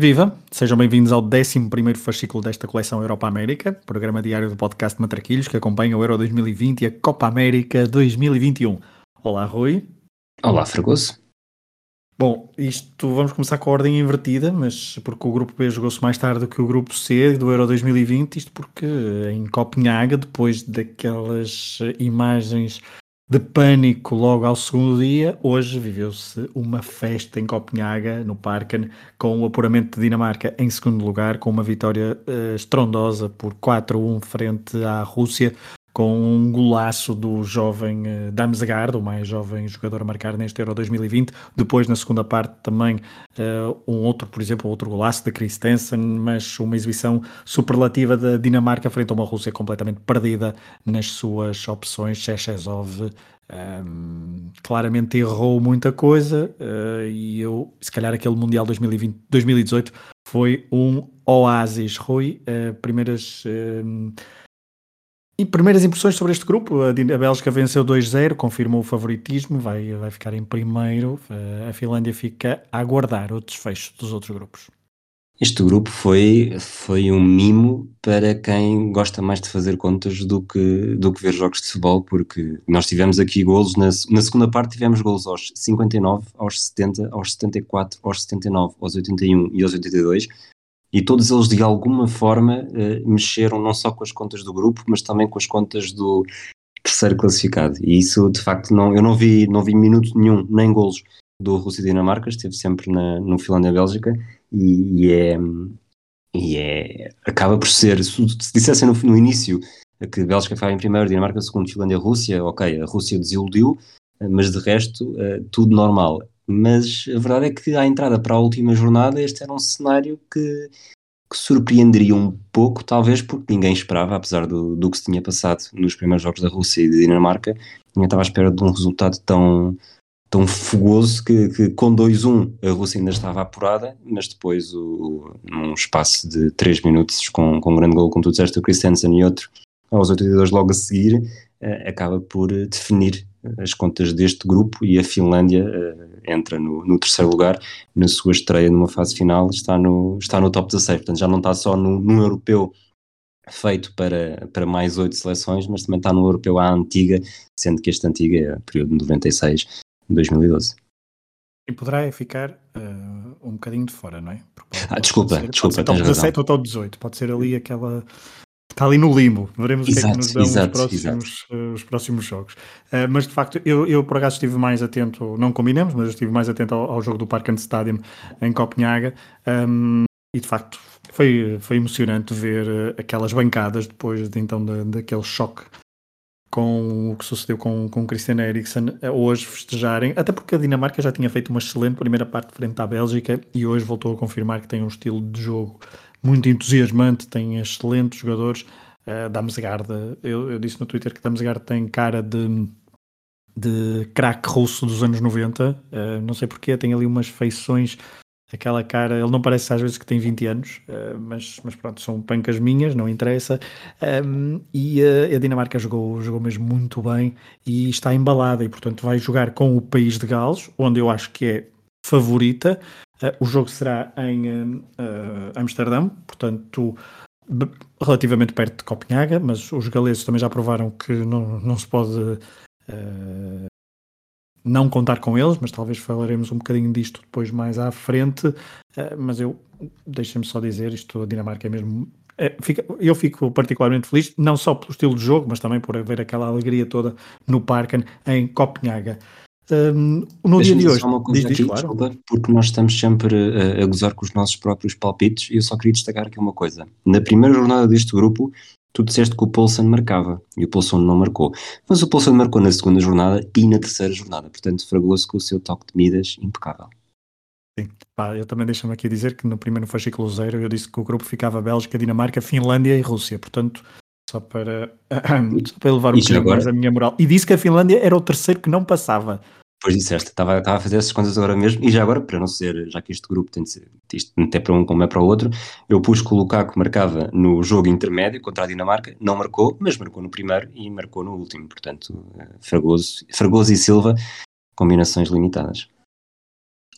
Viva! Sejam bem-vindos ao 11 fascículo desta coleção Europa-América, programa diário do podcast Matraquilhos que acompanha o Euro 2020 e a Copa América 2021. Olá, Rui. Olá, Fragoso. Bom, isto vamos começar com a ordem invertida, mas porque o grupo B jogou-se mais tarde do que o grupo C do Euro 2020, isto porque em Copenhaga, depois daquelas imagens de pânico logo ao segundo dia, hoje viveu-se uma festa em Copenhaga, no Parken, com o apuramento de Dinamarca em segundo lugar, com uma vitória uh, estrondosa por 4-1 frente à Rússia, com um golaço do jovem uh, Damsgaard, o mais jovem jogador a marcar neste Euro 2020. Depois, na segunda parte, também uh, um outro, por exemplo, outro golaço da Christensen, mas uma exibição superlativa da Dinamarca frente a uma Rússia completamente perdida nas suas opções. Chechezov um, claramente errou muita coisa uh, e eu, se calhar, aquele Mundial 2020, 2018 foi um oásis. Rui, uh, primeiras. Uh, e primeiras impressões sobre este grupo, a, Bélgica venceu 2-0, confirmou o favoritismo, vai, vai ficar em primeiro. A Finlândia fica a aguardar o desfecho dos outros grupos. Este grupo foi, foi um mimo para quem gosta mais de fazer contas do que, do que ver jogos de futebol, porque nós tivemos aqui golos, na, na segunda parte tivemos golos aos 59, aos 70, aos 74, aos 79, aos 81 e aos 82, e todos eles de alguma forma eh, mexeram não só com as contas do grupo, mas também com as contas do terceiro classificado. E isso, de facto, não, eu não vi, não vi minuto nenhum, nem golos do Rússia e Dinamarca, esteve sempre na, no Finlândia-Bélgica, e, e, é, e é, acaba por ser, se, se dissessem no, no início que Bélgica ficava em primeiro, Dinamarca segundo, Finlândia-Rússia, ok, a Rússia desiludiu, mas de resto, uh, tudo normal mas a verdade é que à entrada para a última jornada este era um cenário que, que surpreenderia um pouco, talvez porque ninguém esperava, apesar do, do que se tinha passado nos primeiros jogos da Rússia e da Dinamarca, ninguém estava à espera de um resultado tão, tão fogoso que, que com 2-1 a Rússia ainda estava apurada, mas depois, o, num espaço de 3 minutos, com, com um grande gol, como tu disseste, o Christensen e outro, aos 82 logo a seguir, uh, acaba por definir as contas deste grupo e a Finlândia uh, entra no, no, terceiro lugar na sua estreia numa fase final está no, está no top 16, portanto já não está só no, num europeu feito para, para mais oito seleções, mas também está no europeu à antiga, sendo que este antiga é o período de 96 2012. E poderá ficar uh, um bocadinho de fora, não é? Pode, ah, desculpa, ser, desculpa. Pode ser top 17 ou top 18, pode ser ali aquela está ali no limbo. Veremos exato, o que é que nos dão exato, os, próximos, uh, os próximos jogos. Uh, mas de facto, eu, eu por acaso estive mais atento, não combinamos, mas eu estive mais atento ao, ao jogo do Parken Stadium em Copenhaga. Um, e de facto foi, foi emocionante ver uh, aquelas bancadas depois de, então de, daquele choque com o que sucedeu com, com Christian Eriksen hoje festejarem, até porque a Dinamarca já tinha feito uma excelente primeira parte frente à Bélgica e hoje voltou a confirmar que tem um estilo de jogo muito entusiasmante, tem excelentes jogadores. Uh, Damsgaard, eu, eu, disse no Twitter que Damsgaard tem cara de, de craque russo dos anos 90, uh, eh, não sei porquê, tem ali umas feições, aquela cara, ele não parece às vezes que tem 20 anos, uh, mas, mas pronto, são pancas minhas, não interessa. Um, e uh, a Dinamarca jogou, jogou mesmo muito bem e está embalada, e portanto vai jogar com o país de Gales, onde eu acho que é favorita, o jogo será em uh, Amsterdão, portanto, relativamente perto de Copenhaga, mas os galeses também já provaram que não, não se pode não contar com eles, mas talvez falaremos um bocadinho disto depois mais à frente. mas eu, deixem-me só dizer, isto, a Dinamarca é mesmo. É, eu fico particularmente feliz, não só pelo estilo de jogo, mas também por haver aquela alegria toda no Parken em Copenhaga. Um, no dia de hoje, uma coisa diz, diz, claro. desculpa, porque nós estamos sempre a, a, gozar com os nossos próprios palpites e eu só queria destacar aqui uma coisa. Na primeira jornada deste grupo, tu disseste que o Poulsen marcava e o Poulsen não marcou. Mas o Poulsen marcou na segunda jornada e na terceira jornada, portanto fragou-se com o seu toque de Midas impecável. Sim, Pá, eu também deixo-me aqui dizer que no primeiro fascículo zero eu disse que o grupo ficava Bélgica, Dinamarca, Finlândia e Rússia, portanto Só para, só para elevar um bocadinho agora... mais a minha moral. E disse que a Finlândia era o terceiro que não passava. Pois disseste, estava, estava a fazer essas contas agora mesmo, e já agora, para não ser, já que este grupo tem de ser, isto até para um como é para o outro, eu pus que o Lukaku marcava no jogo intermédio contra a Dinamarca, não marcou, mas marcou no primeiro e marcou no último, portanto, eh, Fragoso, Fragoso e Silva, combinações limitadas.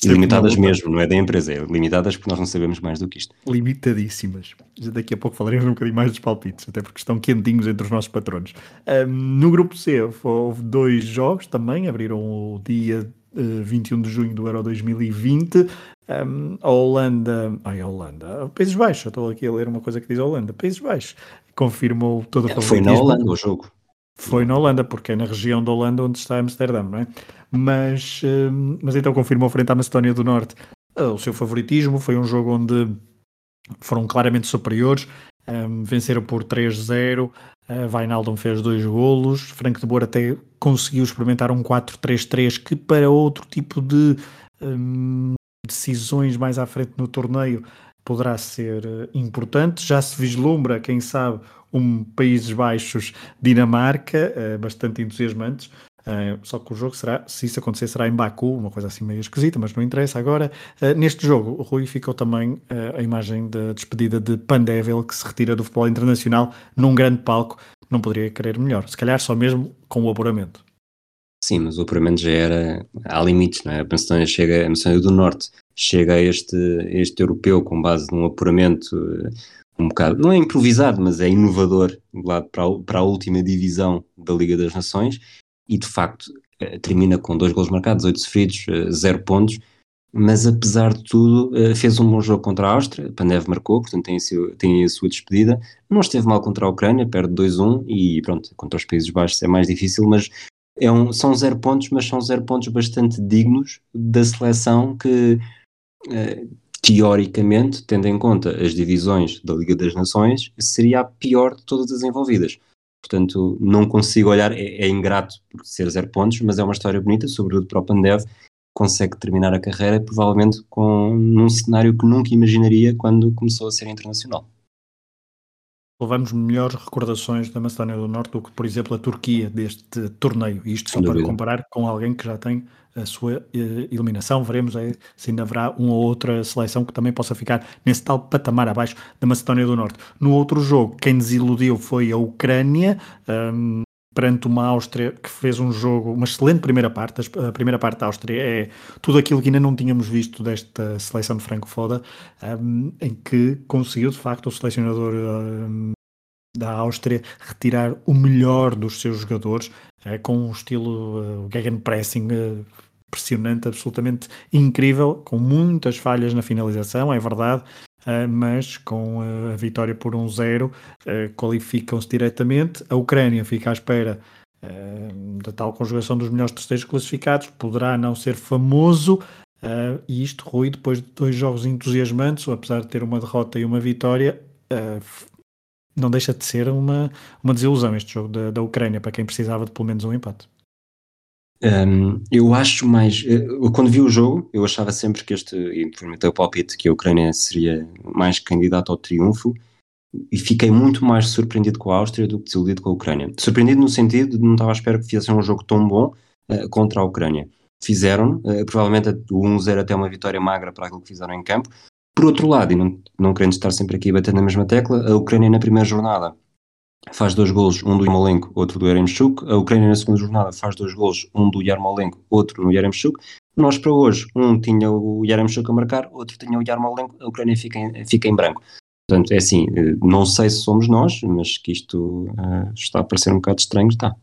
Limitadas mesmo, não é da empresa, é limitadas porque nós não sabemos mais do que isto. Limitadíssimas. Daqui a pouco falaremos um bocadinho mais dos palpites, até porque estão quentinhos entre os nossos patronos. Um, no grupo C houve dois jogos também, abriram o dia uh, eh, 21 de junho do Euro 2020. Um, a Holanda, ai, a Holanda, Países Baixos, estou aqui a ler uma coisa que diz a Holanda, Países Baixos, confirmou todo o é, Foi na Holanda o jogo. Foi na Holanda, porque é na região da Holanda onde está Amsterdã, não é? Mas, hum, mas então confirmou frente à Macedónia do Norte ah, o seu favoritismo. Foi um jogo onde foram claramente superiores, um, venceram por 3-0. Uh, Vainaldon fez dois golos, Franco de Boer até conseguiu experimentar um 4-3-3 que para outro tipo de um, decisões mais à frente no torneio poderá ser uh, importante. Já se vislumbra, quem sabe, um Países Baixos, Dinamarca, uh, bastante entusiasmantes. Uh, só que o jogo será, se isso acontecer, será em Baku, uma coisa assim meio esquisita, mas não interessa. Agora, uh, neste jogo, o Rui ficou também uh, a imagem da despedida de Pandével, que se retira do futebol internacional num grande palco. Não poderia querer melhor, se calhar só mesmo com o apuramento. Sim, mas o apuramento já era. Há limites, não é? A Macedónia chega, a Macedónia do Norte chega a este, este europeu com base num apuramento um bocado, não é improvisado, mas é inovador lá para a, para a última divisão da Liga das Nações e de facto eh, termina com dois gols marcados, oito sofridos, eh, zero pontos, mas apesar de tudo eh, fez um bom jogo contra a Áustria, Pandev marcou, portanto tem a, sua, tem a sua despedida, não esteve mal contra a Ucrânia, perde 2-1 e pronto, contra os Países Baixos é mais difícil, mas é um, são zero pontos, mas são zero pontos bastante dignos da seleção que teoricamente, tendo em conta as divisões da Liga das Nações, seria a pior de todas as envolvidas. Portanto, não consigo olhar, é, é ingrato por ser zero pontos, mas é uma história bonita, sobretudo para o Pandev, consegue terminar a carreira provavelmente com num cenário que nunca imaginaria quando começou a ser internacional levamos melhores recordações da Macedónia do Norte do que, por exemplo, a Turquia deste torneio. Isto só para comparar com alguém que já tem a sua eh, eliminação. Veremos aí se ainda haverá uma ou outra seleção que também possa ficar nesse tal patamar abaixo da Macedónia do Norte. No outro jogo, quem desiludiu foi a Ucrânia. Um, perante uma Áustria que fez um jogo, uma excelente primeira parte. A primeira parte da Áustria é tudo aquilo que ainda não tínhamos visto desta seleção de Franco Foda, um, em que conseguiu de facto o selecionador um, da Áustria retirar o melhor dos seus jogadores uh, com um estilo uh, gegenpressing uh, impressionante, absolutamente incrível, com muitas falhas na finalização, é verdade, Uh, mas com uh, a vitória por 1-0 um uh, qualificam-se diretamente. A Ucrânia fica à espera da tal conjugação dos melhores terceiros classificados, poderá não ser famoso. e isto, Rui, depois de dois jogos entusiasmantes, apesar de ter uma derrota e uma vitória, não deixa de ser uma, uma desilusão este jogo da, da Ucrânia, para quem precisava de pelo menos um empate. Um, eu acho mais. Eu, quando vi o jogo, eu achava sempre que este. E o palpite que a Ucrânia seria mais candidata ao triunfo. E fiquei muito mais surpreendido com a Áustria do que desiludido com a Ucrânia. Surpreendido no sentido de não estava à espera que fizessem um jogo tão bom uh, contra a Ucrânia. Fizeram, uh, provavelmente o 1-0 até uma vitória magra para aquilo que fizeram em campo. Por outro lado, e não, não querendo estar sempre aqui batendo na mesma tecla, a Ucrânia na primeira jornada faz dois golos, um do Yarmolenko, outro do Yaremchuk. A Ucrânia na segunda jornada faz dois golos, um do Yarmolenko, outro no Yaremchuk. Nós para hoje, um tinha o Yaremchuk a marcar, outro tinha o Yarmolenko, a Ucrânia fica em, fica em branco. Portanto, é assim, eh, não sei se somos nós, mas que isto uh, está a parecer um bocado estranho, está.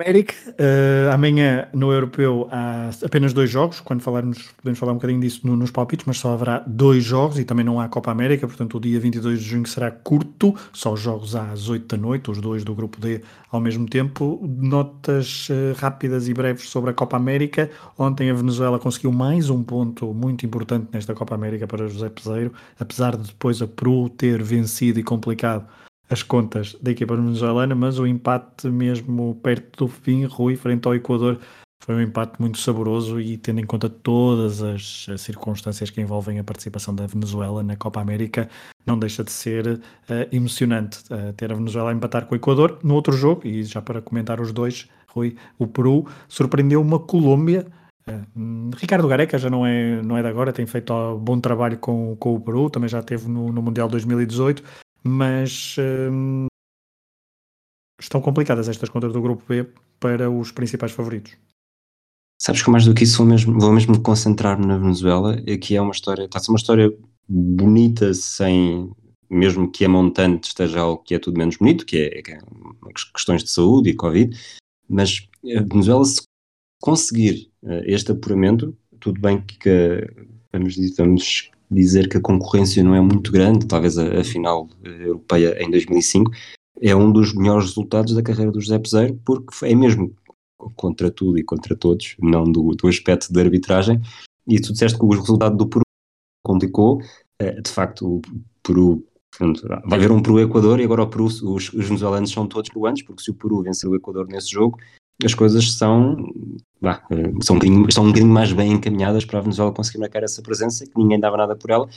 América, uh, amanhã no Europeu há apenas dois jogos, quando falarmos, podemos falar um bocadinho disso no, nos palpites, mas só haverá dois jogos e também não há Copa América, portanto o dia 22 de junho será curto, só os jogos às 8 da noite, os dois do Grupo D ao mesmo tempo. Notas uh, rápidas e breves sobre a Copa América. Ontem a Venezuela conseguiu mais um ponto muito importante nesta Copa América para José Peseiro, apesar de depois a Peru ter vencido e complicado as contas da equipa venezuelana, mas o empate mesmo perto do fim, Rui, frente ao Equador, foi um empate muito saboroso e tendo em conta todas as, as circunstâncias que envolvem a participação da Venezuela na Copa América, não deixa de ser uh, emocionante uh, ter a Venezuela a empatar com o Equador. No outro jogo, e já para comentar os dois, Rui, o Peru surpreendeu uma Colômbia. Uh, Ricardo Gareca já não é, não é de agora, tem feito bom trabalho com, com o Peru, também já esteve no, no Mundial 2018, mas estão complicadas estas contas do Grupo B para os principais favoritos. Sabes que mais do que isso vou mesmo, vou mesmo concentrar na Venezuela, aqui é uma história, está a ser uma história bonita sem, mesmo que a montante esteja algo que é tudo menos bonito, que é, que é questões de saúde e Covid, mas a Venezuela se conseguir uh, este apuramento, tudo bem que vamos, vamos, dizer que a concorrência não é muito grande, talvez a, a final europeia em 2005, é um dos melhores resultados da carreira do José Peseiro, porque é mesmo contra tudo e contra todos, não do, do aspecto da arbitragem. E tu disseste que o resultado do Peru complicou. Eh, de facto, o Peru. vai haver um Peru-Equador e agora o Peru, os, os venezuelanos são todos peruanos, porque se o Peru vencer o Equador nesse jogo, as coisas são, bah, eh, são, um bocadinho, estão um bocadinho mais bem encaminhadas para a Venezuela conseguir marcar essa presença, que ninguém dava nada por ela,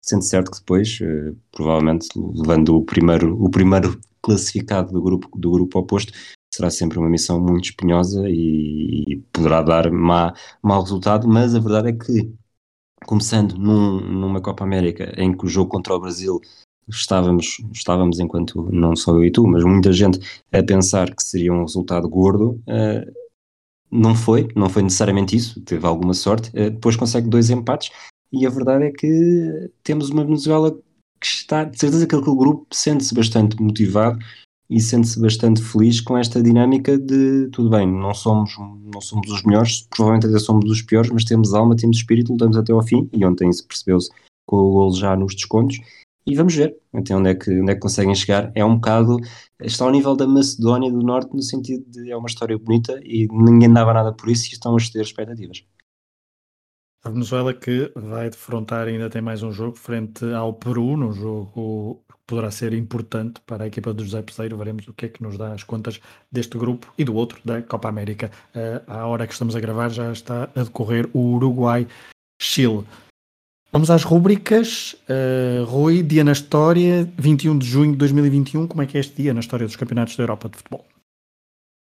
sendo certo que depois, uh, provavelmente, levando o primeiro, o primeiro classificado do grupo, do grupo oposto, será sempre uma missão muito espinhosa e, e poderá dar má, mau resultado, mas a verdade é que, começando num, numa Copa América em que o jogo contra o Brasil estávamos, estávamos enquanto não só eu e tu, mas muita gente a pensar que seria um resultado gordo, uh, não foi, não foi necessariamente isso, teve alguma sorte, uh, depois consegue dois empates e a verdade é que temos uma Venezuela que está, de certeza que aquele grupo sente-se bastante motivado e sente-se bastante feliz com esta dinâmica de tudo bem, não somos, não somos os melhores, provavelmente até somos os piores, mas temos alma, temos espírito, lutamos até ao fim e ontem se percebeu-se com o gol já nos descontos e vamos ver até onde é, que, onde é que conseguem chegar. É um bocado, está ao nível da Macedónia do Norte no sentido de é uma história bonita e ninguém dava nada por isso e estão a exceder expectativas. A Venezuela que vai defrontar ainda tem mais um jogo frente ao Peru, num jogo que poderá ser importante para a equipa do José Peseiro. Veremos o que é que nos dá as contas deste grupo e do outro, da Copa América. Uh, à hora que estamos a gravar já está a decorrer o Uruguai-Chile. Vamos às rúbricas. Uh, Rui, dia na história, 21 de junho de 2021. Como é que é este dia na história dos campeonatos da Europa de futebol?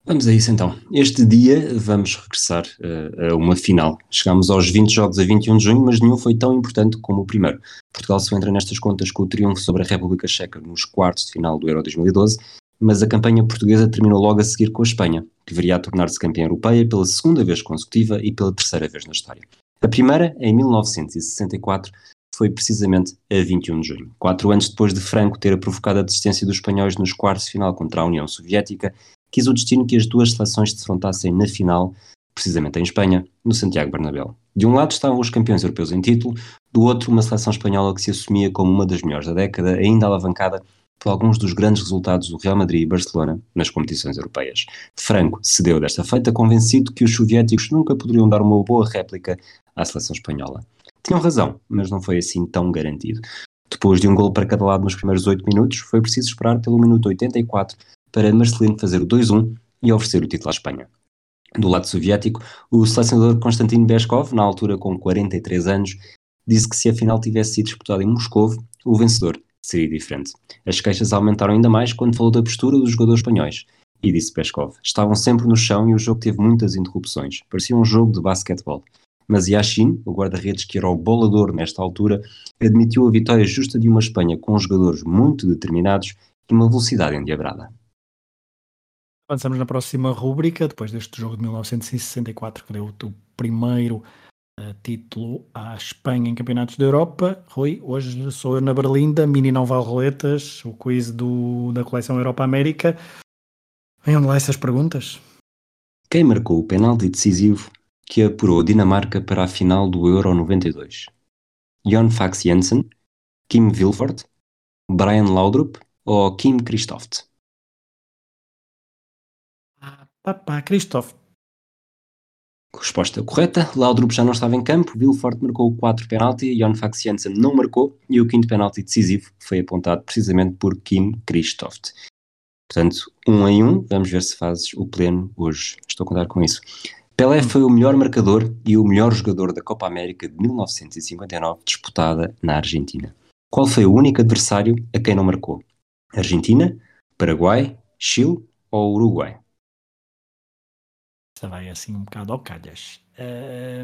Vamos a isso então. Este dia vamos regressar uh, a uma final. Chegámos aos 20 jogos a 21 de junho, mas nenhum foi tão importante como o primeiro. Portugal só entra nestas contas com o triunfo sobre a República Checa nos quartos de final do Euro 2012, mas a campanha portuguesa terminou logo a seguir com a Espanha, que viria a tornar-se campeã europeia pela segunda vez consecutiva e pela terceira vez na história. A primeira, em 1964, foi precisamente a 21 de junho. Quatro anos depois de Franco ter provocado a desistência dos espanhóis nos quartos final contra a União Soviética quis o destino que as duas seleções se defrontassem na final, precisamente em Espanha, no Santiago Bernabéu. De um lado estavam os campeões europeus em título, do outro uma seleção espanhola que se assumia como uma das melhores da década, ainda alavancada por alguns dos grandes resultados do Real Madrid e Barcelona nas competições europeias. Franco cedeu desta feita convencido que os soviéticos nunca poderiam dar uma boa réplica à seleção espanhola. Tinham razão, mas não foi assim tão garantido. Depois de um gol para cada lado nos primeiros 8 minutos, foi preciso esperar pelo minuto 84 para Marcelino fazer o 2-1 e oferecer o título à Espanha. Do lado soviético, o selecionador Konstantin Beskov, na altura com 43 anos, disse que se a final tivesse sido disputada em Moscou, o vencedor seria diferente. As queixas aumentaram ainda mais quando falou da postura dos jogadores espanhóis. E disse Peskov, estavam sempre no chão e o jogo teve muitas interrupções. Parecia um jogo de basquetebol. Mas Yashin, o guarda-redes que era o bolador nesta altura, admitiu a vitória justa de uma Espanha com jogadores muito determinados e uma velocidade endiabrada. Avançamos na próxima rúbrica, depois deste jogo de 1964, que deu o primeiro título à Espanha em Campeonatos da Europa. Rui, hoje sou eu na Berlinda, mini não vale roletas, o quiz do, da coleção Europa-América. Venham lá essas perguntas. Quem marcou o penalti decisivo que apurou a Dinamarca para a final do Euro 92? Jon Fax Jensen, Kim Vilfort, Brian Laudrup ou Kim Christoft? Papá, Christoph. Resposta correta. Laudrup já não estava em campo, Vilfort marcou o 4 penalti, Jon Fax Jensen não marcou e o quinto penalti decisivo foi apontado precisamente por Kim Christoft. Portanto, um em um, vamos ver se fazes o pleno hoje. Estou a contar com isso. Pelé foi o melhor marcador e o melhor jogador da Copa América de 1959, disputada na Argentina. Qual foi o único adversário a quem não marcou? Argentina, Paraguai, Chile ou Uruguai? Esta vai assim um bocado ao calhas.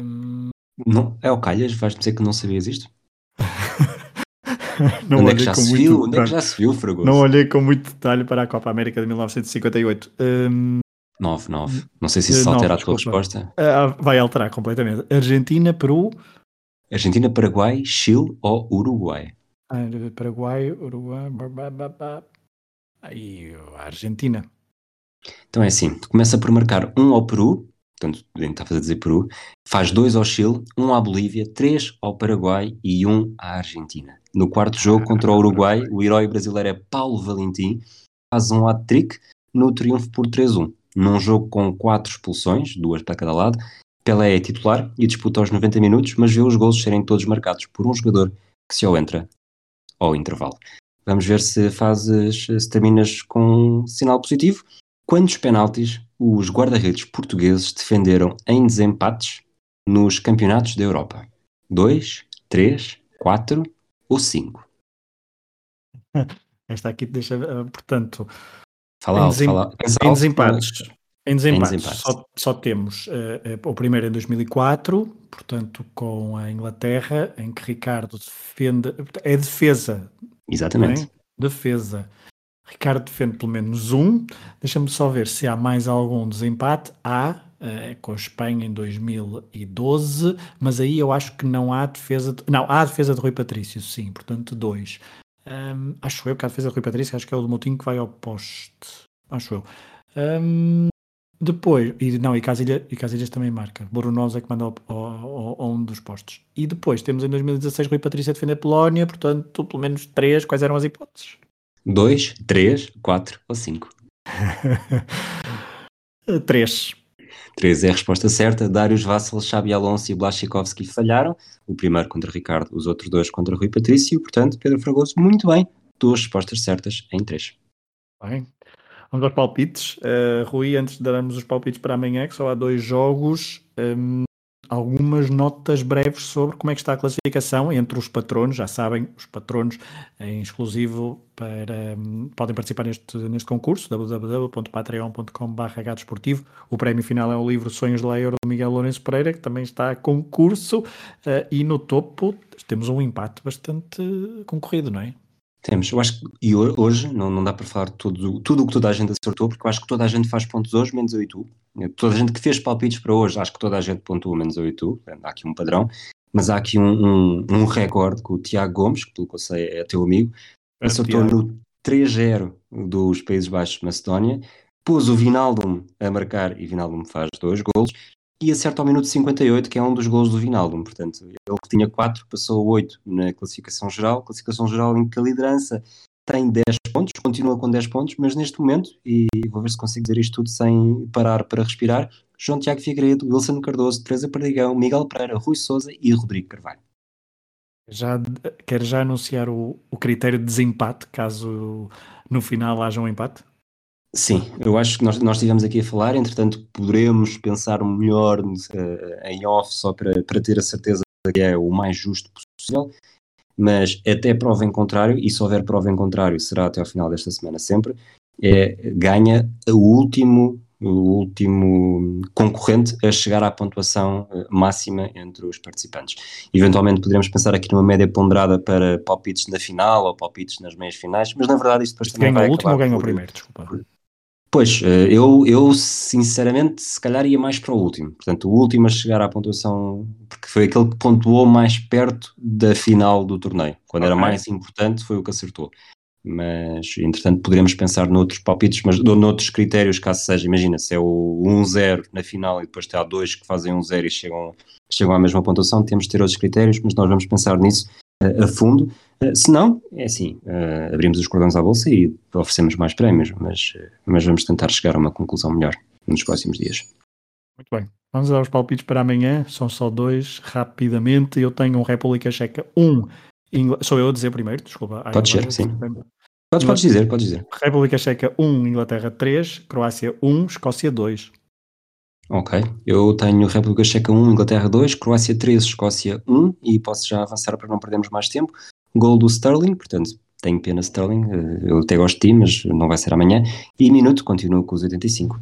Um... Não, é ao calhas? Vais dizer que não sabias isto? não Onde é que já se viu? Onde é que já se viu, Fragoso? Não olhei com muito detalhe para a Copa América de 1958. Um... 9, 9. Não sei se isso uh, altera a tua resposta. Uh, vai alterar completamente. Argentina, Peru. Argentina, Paraguai, Chile ou Uruguai? Ah, Paraguai, Uruguai. Aí, Argentina. Então é assim: começa por marcar um ao Peru, portanto, está a dizer Peru, faz dois ao Chile, um à Bolívia, três ao Paraguai e um à Argentina. No quarto jogo contra o Uruguai, o herói brasileiro é Paulo Valentim, faz um hat-trick no triunfo por 3-1 num jogo com quatro expulsões, duas para cada lado. Pelé é titular e disputa aos 90 minutos, mas vê os gols serem todos marcados por um jogador que se ao entra ao intervalo. Vamos ver se fazes, se terminas com um sinal positivo. Quantos penaltis os guarda-redes portugueses defenderam em desempates nos campeonatos da Europa? Dois, três, quatro ou cinco? Esta aqui deixa, eh, portanto, Fala em, desem... fala... em desempates. Em desempates, em desempates. Só, só, temos uh, o primeiro em 2004, portanto, com a Inglaterra, em que Ricardo defende. É defesa. Exatamente. É? Defesa. Ricardo defende pelo menos um. Deixa-me só ver se há mais algum desempate. Há, uh, com a Espanha em 2012, mas aí eu acho que não há defesa. De... Não, há defesa de Rui Patrício, sim, portanto, dois. Um, acho eu que a defesa de Rui Patrício, acho que é o do Moutinho que vai ao poste. Acho eu. Um, depois, e não, e Casilhas, e Casilhas também marca. Borunós é que manda ao, um dos postos. E depois temos em 2016 Rui Patrício a defender a Polónia, portanto, pelo menos três. Quais eram as hipóteses? Dois, três, quatro ou cinco? três. 3 é a resposta certa. Darius Vassal, Xabi Alonso e Blaschikovski falharam. O primeiro contra Ricardo, os outros dois contra Rui Patrício. Portanto, Pedro Fragoso, muito bem. Duas respostas certas em 3. Bem. Vamos aos palpites. Uh, Rui, antes de darmos os palpites para amanhã, que só há dois jogos, um, algumas notas breves sobre como é que está a classificação entre os patronos. Já sabem, os patronos em exclusivo para, um, podem participar neste, neste concurso, www.patreon.com.br desportivo. O prémio final é o livro Sonhos de Leior do Miguel Lourenço Pereira, que também está a concurso. Uh, e no topo temos um empate bastante concorrido, não é? Temos, eu acho que e hoje não, não dá para falar tudo, tudo o que toda a gente acertou, porque eu acho que toda a gente faz pontos hoje, menos eu e tu. Toda a gente que fez palpites para hoje, acho que toda a gente pontuou, menos eu e tu. Há aqui um padrão, mas há aqui um, um, um recorde com o Tiago Gomes, que pelo que eu sei é teu amigo, é acertou no 3-0 dos Países Baixos de Macedónia, pôs o Vinaldum a marcar e Vinaldum faz dois golos, e acerta ao minuto 58, que é um dos gols do Vinaldum. Portanto, ele que tinha 4 passou a 8 na classificação geral. Classificação geral em que a liderança tem 10 pontos, continua com 10 pontos, mas neste momento, e vou ver se consigo dizer isto tudo sem parar para respirar, João Tiago Figueiredo, Wilson Cardoso, Teresa Perdigão, Miguel Pereira, Rui Souza e Rodrigo Carvalho. Já, quer já anunciar o, o critério de desempate, caso no final haja um empate? Sim, eu acho que nós, nós estivemos aqui a falar, entretanto poderemos pensar melhor uh, em off só para, para ter a certeza que é o mais justo possível, mas até prova em contrário, e se houver prova em contrário será até ao final desta semana sempre, é, ganha o último, o último concorrente a chegar à pontuação uh, máxima entre os participantes. Eventualmente poderemos pensar aqui numa média ponderada para palpites na final ou palpites nas meias finais, mas na verdade isto depois também ganha vai o último ou ganha o primeiro, desculpa. Por, Pois, eh, eu, eu sinceramente se calhar ia mais para o último. Portanto, o último a chegar à pontuação, porque foi aquele que pontuou mais perto da final do torneio. Quando okay. era mais importante foi o que acertou. Mas, entretanto, poderemos pensar noutros palpites, mas noutros critérios, caso seja, imagina, se é o 1-0 na final e depois há dois que fazem 1-0 e chegam, chegam à mesma pontuação, temos de ter outros critérios, mas nós vamos pensar nisso a fundo. Eh, se não, é assim, uh, abrimos os cordões à bolsa e oferecemos mais prémios, mas, mas vamos tentar chegar a uma conclusão melhor nos próximos dias. Muito bem. Vamos aos palpites para amanhã, são só dois, rapidamente. Eu tenho um República Checa 1. Um, Ingl... Sou eu a dizer primeiro, desculpa. Pode ser, sim. Podes, podes dizer, podes dizer. República Checa 1, Inglaterra 3, Croácia 1, Escócia 2. Ok, eu tenho República Checa 1, Inglaterra 2, Croácia 3, Escócia 1 e posso já avançar para não perdermos mais tempo. Gol do Sterling, portanto tenho pena Sterling, eh, eu até gosto de ti, mas não vai ser amanhã. E minuto, continuo com os 85.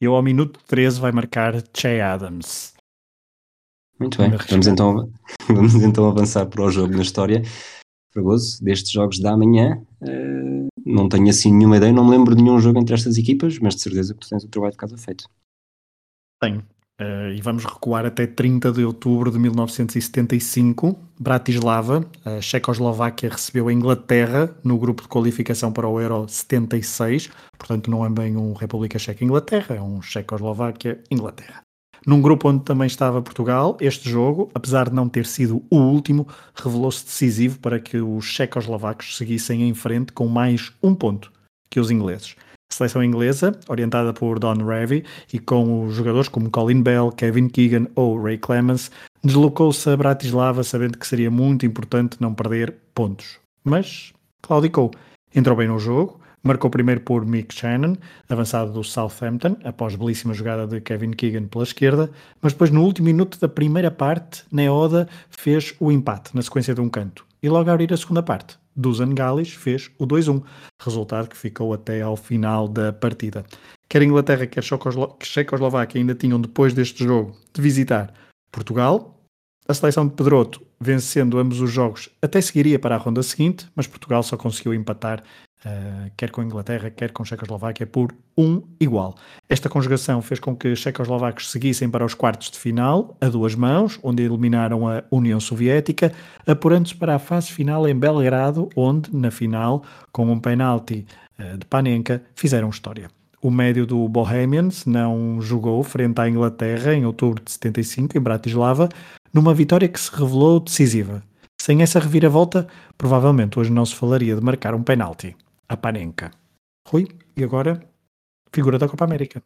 Eu ao minuto 13 vai marcar Che Adams. Muito bem, vamos então, vamos então avançar para o jogo na história. Fragoso, destes jogos da manhã, uh, não tenho assim nenhuma ideia, não me lembro de nenhum jogo entre estas equipas, mas de certeza que tu tens o trabalho de casa feito. Tenho. Uh, e vamos recuar até 30 de outubro de 1975. Bratislava, a Checoslováquia recebeu a Inglaterra no grupo de qualificação para o Euro 76. Portanto, não é bem um República Checa-Inglaterra, é um Checoslováquia-Inglaterra. Num grupo onde também estava Portugal, este jogo, apesar de não ter sido o último, revelou-se decisivo para que os checoslovacos seguissem em frente com mais um ponto que os ingleses. Seleção inglesa, orientada por Don Revy e com os jogadores como Colin Bell, Kevin Keegan ou Ray Clemens, deslocou-se a Bratislava sabendo que seria muito importante não perder pontos. Mas claudicou. Entrou bem no jogo, marcou primeiro por Mick Shannon, avançado do Southampton, após belíssima jogada de Kevin Keegan pela esquerda, mas depois no último minuto da primeira parte, Neoda fez o empate na sequência de um canto. E logo a abrir a segunda parte, Dusan Galis fez o 2-1, resultado que ficou até ao final da partida. Quer Inglaterra, quer Checoslováquia ainda tinham, depois deste jogo, de visitar Portugal. A seleção de Pedroto, vencendo ambos os jogos, até seguiria para a ronda seguinte, mas Portugal só conseguiu empatar Uh, quer com a Inglaterra, quer com a Checoslováquia, por um igual. Esta conjugação fez com que os checoslovacos seguissem para os quartos de final, a duas mãos, onde eliminaram a União Soviética, apurando-se para a fase final em Belgrado, onde, na final, com um penalti uh, de Panenka, fizeram história. O médio do Bohemians não jogou frente à Inglaterra em outubro de 75, em Bratislava, numa vitória que se revelou decisiva. Sem essa reviravolta, provavelmente hoje não se falaria de marcar um penalti a Panenka. Rui, e agora, figura da Copa América.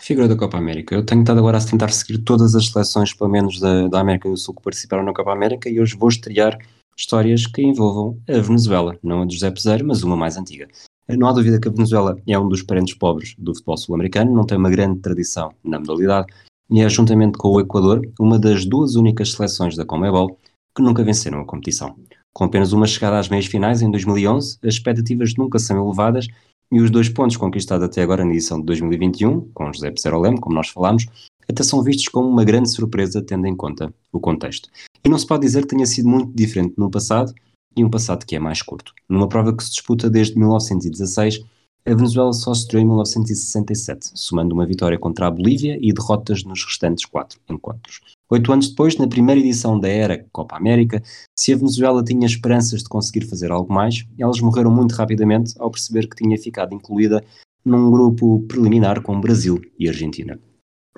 Figura da Copa América. Eu tenho estado agora a tentar seguir todas as seleções, pelo menos da, da América do Sul, que participaram na Copa América e hoje vou estrear histórias que envolvam a Venezuela, não a de José Peseiro, mas uma mais antiga. Não há dúvida que a Venezuela é um dos parentes pobres do futebol sul-americano, não tem uma grande tradição na modalidade e é, juntamente com o Equador, uma das duas únicas seleções da Comebol que nunca venceram a competição. Com apenas uma chegada às meias finais em 2011, as expectativas nunca são elevadas e os dois pontos conquistados até agora na edição de 2021, com José Pecerolem, como nós falámos, até são vistos como uma grande surpresa tendo em conta o contexto. E não se pode dizer que tenha sido muito diferente no passado, e um passado que é mais curto. Numa prova que se disputa desde 1916, a Venezuela só se estreou em 1967, somando uma vitória contra a Bolívia e derrotas nos restantes quatro encontros. Oito anos depois, na primeira edição da era Copa América, se a Venezuela tinha esperanças de conseguir fazer algo mais, elas morreram muito rapidamente ao perceber que tinha ficado incluída num grupo preliminar com Brasil e Argentina.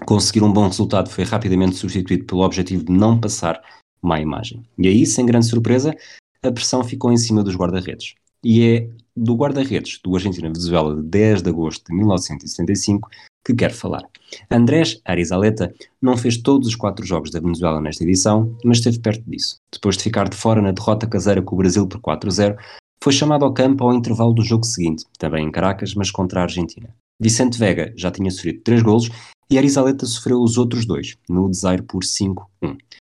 Conseguir um bom resultado foi rapidamente substituído pelo objetivo de não passar má imagem. E aí, sem grande surpresa, a pressão ficou em cima dos guarda-redes e é do guarda-redes do Argentina-Venezuela de 10 de agosto de 1975 que quero falar. Andrés Arizaleta não fez todos os quatro jogos da Venezuela nesta edição, mas esteve perto disso. Depois de ficar de fora na derrota caseira com o Brasil por 4-0, foi chamado ao campo ao intervalo do jogo seguinte, também em Caracas, mas contra a Argentina. Vicente Vega já tinha sofrido três golos e Arizaleta sofreu os outros dois, no desaire por 5-1.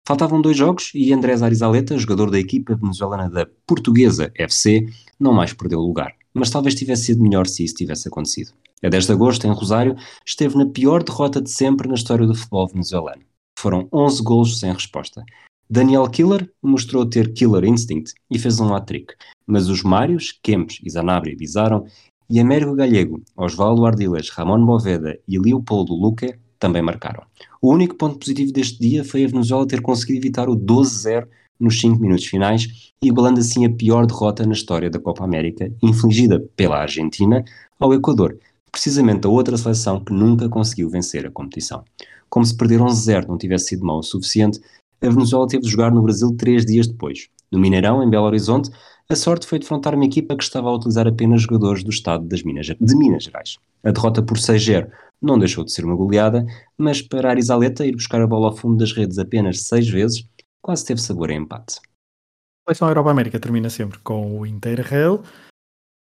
Faltavam dois jogos e Andrés Arizaleta, jogador da equipa venezuelana da Portuguesa FC, não mais perdeu lugar. Mas talvez tivesse sido melhor se isso tivesse acontecido. A 10 de agosto, em Rosário, esteve na pior derrota de sempre na história do futebol venezuelano. Foram 11 golos sem resposta. Daniel Killer mostrou ter killer instinct e fez um hat-trick, mas os Mários, Kempes e Zanabria Bizaram e Américo Galego, Osvaldo Ardiles, Ramon Boveda e Leopoldo Luque também marcaram. O único ponto positivo deste dia foi a Venezuela ter conseguido evitar o 12-0 nos 5 minutos finais, igualando assim a pior derrota na história da Copa América, infligida pela Argentina ao Equador, precisamente a outra seleção que nunca conseguiu vencer a competição. Como se perder 11-0 não tivesse sido mau o suficiente, a Venezuela teve de jogar no Brasil três dias depois. No Mineirão, em Belo Horizonte, a sorte foi defrontar uma equipa que estava a utilizar apenas jogadores do estado das Minas, de Minas Gerais. A derrota por 6-0 não deixou de ser uma goleada, mas para Arizaleta ir buscar a bola ao fundo das redes apenas seis vezes, quase teve sabor a empate. A seleção Europa América termina sempre com o Interrail.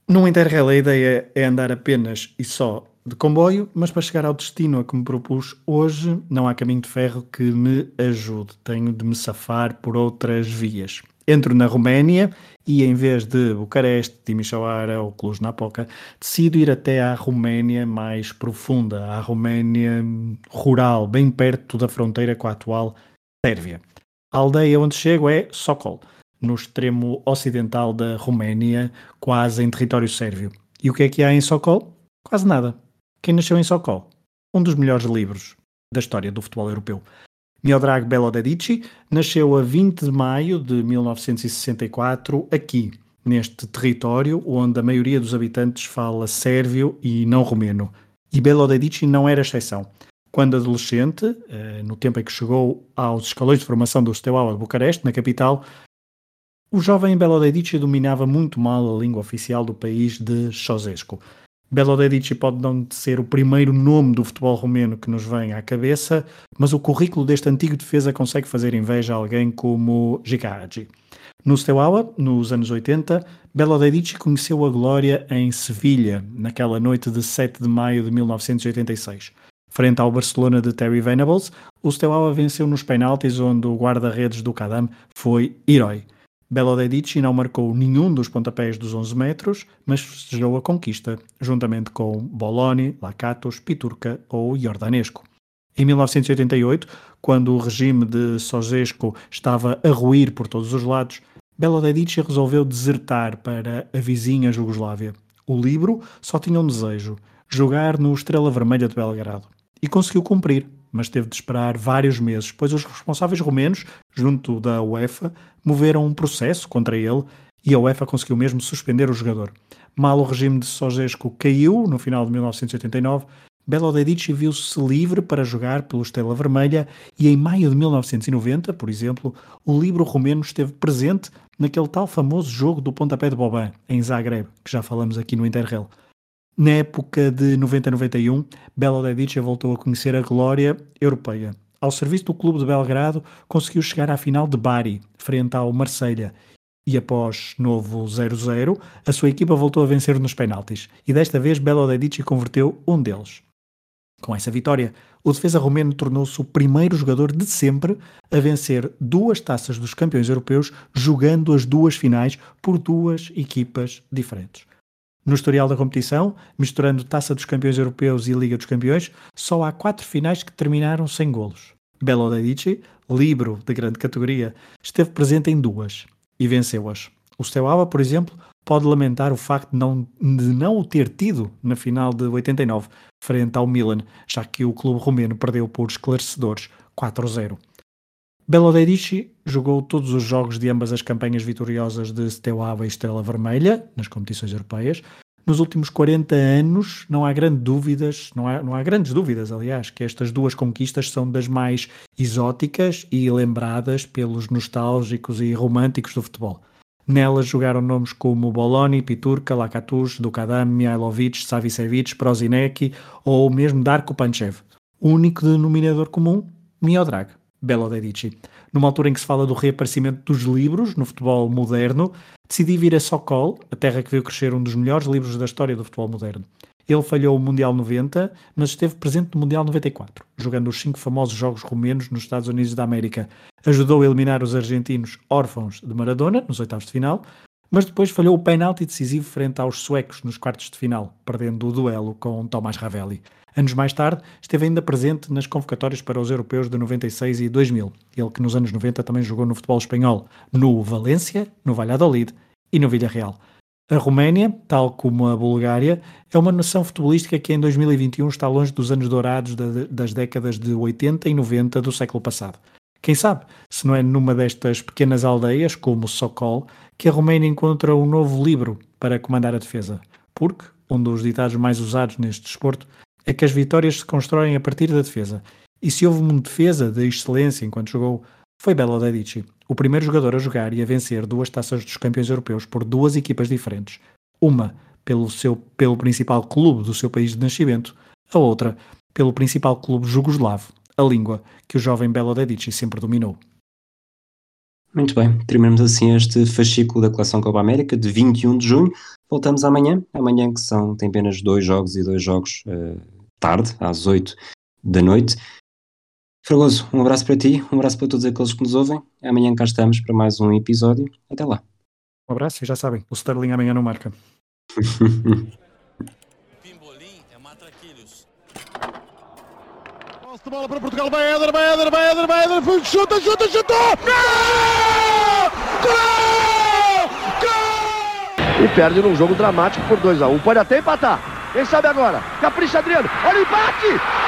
No Interrail a ideia é andar apenas e só de comboio, mas para chegar ao destino a que me propus hoje, não há caminho de ferro que me ajude. Tenho de me safar por outras vias. Entro na Roménia e, em vez de Bucareste, Timișoara ou Cluj-Napoca, decido ir até à Roménia mais profunda, à Roménia rural, bem perto da fronteira com a atual Sérvia. A aldeia onde chego é Sokol no extremo ocidental da Roménia, quase em território sérvio. E o que é que há em Sokol? Quase nada. Quem nasceu em Sokol? Um dos melhores livros da história do futebol europeu. Miodrag Belodedici nasceu a 20 de maio de 1964 aqui, neste território onde a maioria dos habitantes fala sérvio e não romeno. E Belodedici não era exceção. Quando adolescente, eh, no tempo em que chegou aos escalões de formação do Steaua de Bucareste, na capital, o jovem Belodedici dominava muito mal a língua oficial do país de Ceausescu. Belodedici pode não ser o primeiro nome do futebol romeno que nos vem à cabeça, mas o currículo deste antigo defesa consegue fazer inveja a alguém como Gicagi. No Steaua, nos anos 80, Belodedici conheceu a glória em Sevilha, naquela noite de 7 de maio de 1986. Frente ao Barcelona de Terry Venables, o Steaua venceu nos penaltis onde o guarda-redes do Cadam foi herói. Belodedici não marcou nenhum dos pontapés dos 11 metros, mas festejou a conquista, juntamente com Boloni, Lakatos, Piturca ou Jordanesco. Em 1988, quando o regime de Sosesco estava a ruir por todos os lados, Belodedici resolveu desertar para a vizinha Jugoslávia. O livro só tinha um desejo, jogar no Estrela Vermelha de Belgrado. E conseguiu cumprir, mas teve de esperar vários meses, pois os responsáveis romenos, junto da UEFA, moveram um processo contra ele e a UEFA conseguiu mesmo suspender o jogador. Mal o regime de Sogesco caiu, no final de 1989, Belo Dedici viu-se livre para jogar pelo Estrela Vermelha e em maio de 1990, por exemplo, o livro romeno esteve presente naquele tal famoso jogo do pontapé de Boban, em Zagreb, que já falamos aqui no Interrail. Na época de 90-91, Belo Dedice voltou a conhecer a glória europeia. Ao serviço do clube de Belgrado, conseguiu chegar à final de Bari, frente ao Marselha. E após novo 0-0, a sua equipa voltou a vencer nos penaltis. E desta vez Belo Dedice converteu um deles. Com essa vitória, o defesa romeno tornou-se o primeiro jogador de sempre a vencer duas taças dos campeões europeus jogando as duas finais por duas equipas diferentes. No historial da competição, misturando Taça dos Campeões Europeus e Liga dos Campeões, só há quatro finais que terminaram sem golos. Belo Dedici, livro de grande categoria, esteve presente em duas e venceu-as. O Steaua, por exemplo, pode lamentar o facto de não, de não o ter tido na final de 89, frente ao Milan, já que o clube romeno perdeu por esclarecedores 4-0. Belo Dedici jogou todos os jogos de ambas as campanhas vitoriosas de Steaua e Estrela Vermelha nas competições europeias. Nos últimos 40 anos não há grandes dúvidas, não há, não há grandes dúvidas, aliás, que estas duas conquistas são das mais exóticas e lembradas pelos nostálgicos e românticos do futebol. Nelas jogaram nomes como Boloni, Piturka, Lakatus, Dukadam, Mihailovic, Savicevic, Prozinecki ou mesmo Darko Panchev. O único denominador comum, Miodrag. Belo Dedici. Numa altura em que se fala do reaparecimento dos livros no futebol moderno, decidi vir a Sokol, a terra que viu crescer um dos melhores livros da história do futebol moderno. Ele falhou o Mundial 90, mas esteve presente no Mundial 94, jogando os cinco famosos jogos romenos nos Estados Unidos da América. Ajudou a eliminar os argentinos órfãos de Maradona, nos oitavos de final, mas depois falhou o penalti decisivo frente aos suecos nos quartos de final, perdendo o duelo com Tomás Ravelli. Anos mais tarde, esteve ainda presente nas convocatórias para os europeus de 96 e 2000. Ele que nos anos 90 também jogou no futebol espanhol, no Valência, no Valladolid e no Villarreal. A Roménia, tal como a Bulgária, é uma nação futebolística que em 2021 está longe dos anos dourados das décadas de 80 e 90 do século passado. Quem sabe, se não é numa destas pequenas aldeias, como Sokol, que a Roménia encontra um novo livro para comandar a defesa. Porque um dos ditados mais usados neste desporto é que as vitórias se constroem a partir da defesa. E se houve uma defesa de excelência enquanto jogou, foi Belo Dedici, o primeiro jogador a jogar e a vencer duas taças dos campeões europeus por duas equipas diferentes. Uma pelo, seu, pelo principal clube do seu país de nascimento, a outra pelo principal clube jugoslavo, a língua que o jovem Belo Dedici sempre dominou. Muito bem, terminamos assim este fascículo da coleção Copa América de 21 de junho. Voltamos amanhã, amanhã que são, tem apenas dois jogos e dois jogos uh, tarde, às 8 da noite. Fragoso, um abraço para ti, um abraço para todos aqueles que nos ouvem. Amanhã cá estamos para mais um episódio. Até lá. Um abraço e já sabem, o Sterling amanhã não marca. Pimbolim é matraquilhos. Posse de bola para Portugal, vai Éder, vai Éder, vai Éder, vai Éder, chuta, chuta, chuta! Gol! Gol! Gol! E perde num jogo dramático por 2x1. Um. Pode até empatar. Quem sabe agora? Capricha Adriano. Olha o empate!